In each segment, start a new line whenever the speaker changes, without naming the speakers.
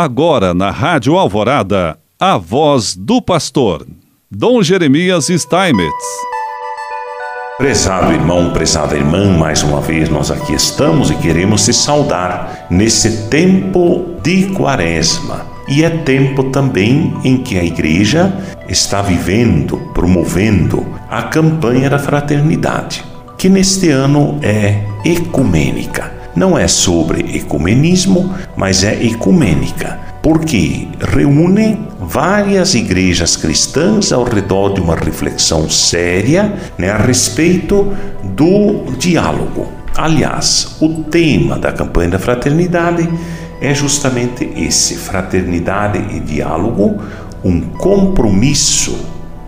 Agora na Rádio Alvorada, a voz do pastor, Dom Jeremias Steinmetz.
Prezado irmão, prezada irmã, mais uma vez nós aqui estamos e queremos te saudar nesse tempo de quaresma. E é tempo também em que a igreja está vivendo, promovendo a campanha da fraternidade, que neste ano é ecumênica. Não é sobre ecumenismo, mas é ecumênica, porque reúne várias igrejas cristãs ao redor de uma reflexão séria né, a respeito do diálogo. Aliás, o tema da campanha da fraternidade é justamente esse: fraternidade e diálogo, um compromisso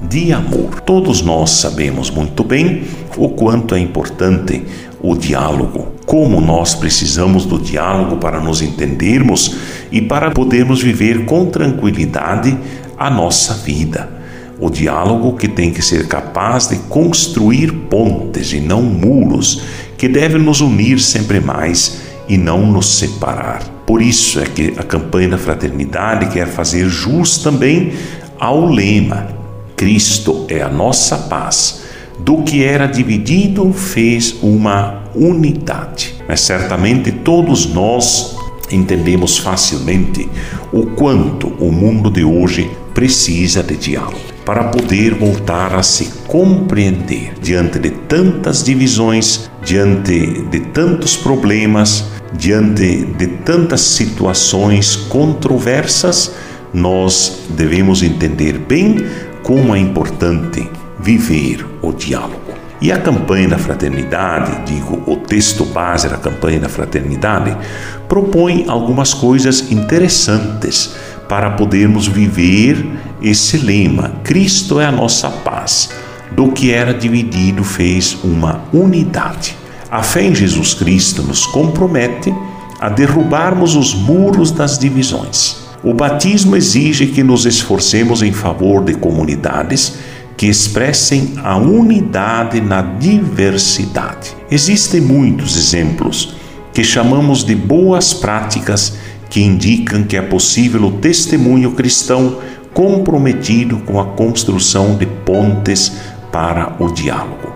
de amor. Todos nós sabemos muito bem o quanto é importante o diálogo, como nós precisamos do diálogo para nos entendermos e para podermos viver com tranquilidade a nossa vida. O diálogo que tem que ser capaz de construir pontes e não muros, que deve nos unir sempre mais e não nos separar. Por isso é que a campanha da fraternidade quer fazer jus também ao lema: Cristo é a nossa paz do que era dividido fez uma unidade. Mas certamente todos nós entendemos facilmente o quanto o mundo de hoje precisa de diálogo para poder voltar a se compreender diante de tantas divisões, diante de tantos problemas, diante de tantas situações controversas. Nós devemos entender bem como é importante viver o diálogo. E a campanha da fraternidade, digo, o texto base da campanha da fraternidade, propõe algumas coisas interessantes para podermos viver esse lema: Cristo é a nossa paz. Do que era dividido, fez uma unidade. A fé em Jesus Cristo nos compromete a derrubarmos os muros das divisões. O batismo exige que nos esforcemos em favor de comunidades que expressem a unidade na diversidade. Existem muitos exemplos que chamamos de boas práticas que indicam que é possível o testemunho cristão comprometido com a construção de pontes para o diálogo.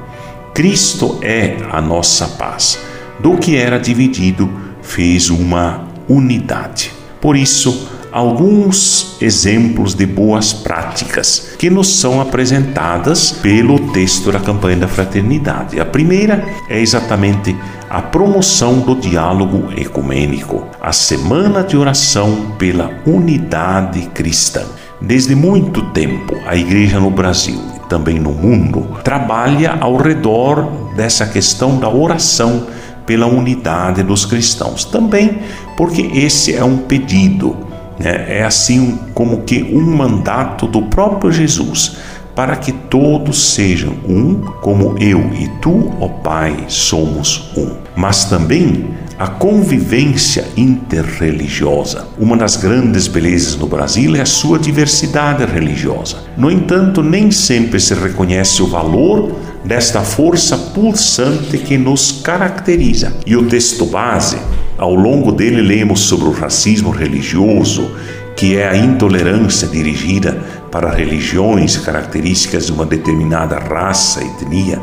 Cristo é a nossa paz. Do que era dividido, fez uma unidade. Por isso, alguns exemplos de boas práticas que nos são apresentadas pelo texto da campanha da fraternidade. A primeira é exatamente a promoção do diálogo ecumênico, a semana de oração pela unidade cristã. Desde muito tempo, a igreja no Brasil e também no mundo trabalha ao redor dessa questão da oração pela unidade dos cristãos. Também porque esse é um pedido é, é assim como que um mandato do próprio Jesus para que todos sejam um, como eu e tu, ó Pai, somos um. Mas também a convivência interreligiosa. Uma das grandes belezas no Brasil é a sua diversidade religiosa. No entanto, nem sempre se reconhece o valor desta força pulsante que nos caracteriza. E o texto base ao longo dele, lemos sobre o racismo religioso, que é a intolerância dirigida para religiões características de uma determinada raça, etnia.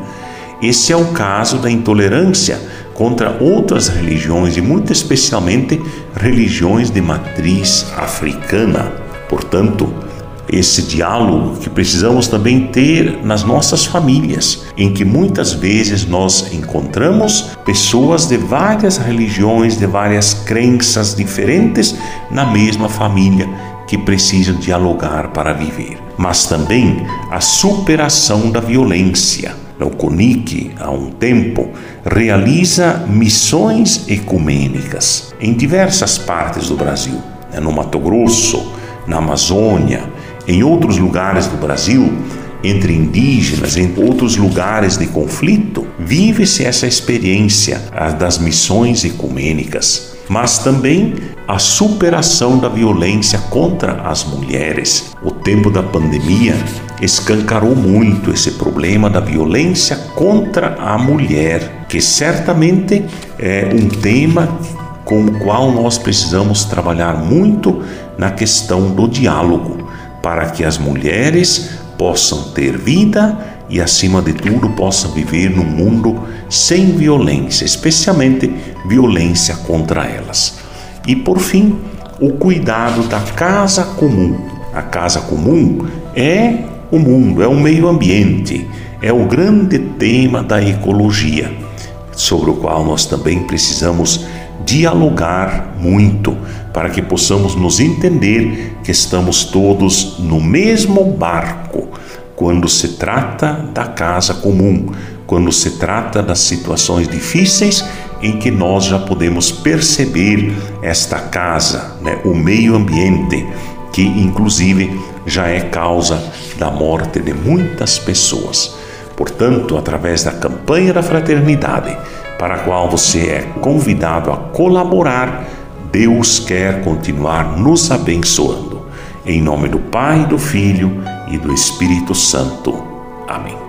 Esse é o caso da intolerância contra outras religiões e, muito especialmente, religiões de matriz africana. Portanto, esse diálogo que precisamos também ter nas nossas famílias, em que muitas vezes nós encontramos pessoas de várias religiões, de várias crenças diferentes na mesma família que precisam dialogar para viver. Mas também a superação da violência. O CONIC, há um tempo, realiza missões ecumênicas em diversas partes do Brasil, né, no Mato Grosso, na Amazônia, em outros lugares do Brasil, entre indígenas, em outros lugares de conflito, vive-se essa experiência das missões ecumênicas, mas também a superação da violência contra as mulheres. O tempo da pandemia escancarou muito esse problema da violência contra a mulher, que certamente é um tema com o qual nós precisamos trabalhar muito na questão do diálogo, para que as mulheres possam ter vida e, acima de tudo, possam viver num mundo sem violência, especialmente violência contra elas. E, por fim, o cuidado da casa comum. A casa comum é o mundo, é o meio ambiente, é o grande tema da ecologia, sobre o qual nós também precisamos dialogar muito para que possamos nos entender que estamos todos no mesmo barco quando se trata da casa comum, quando se trata das situações difíceis em que nós já podemos perceber esta casa, né, o meio ambiente, que inclusive já é causa da morte de muitas pessoas. Portanto, através da campanha da fraternidade, para a qual você é convidado a colaborar, Deus quer continuar nos abençoando. Em nome do Pai, do Filho e do Espírito Santo. Amém.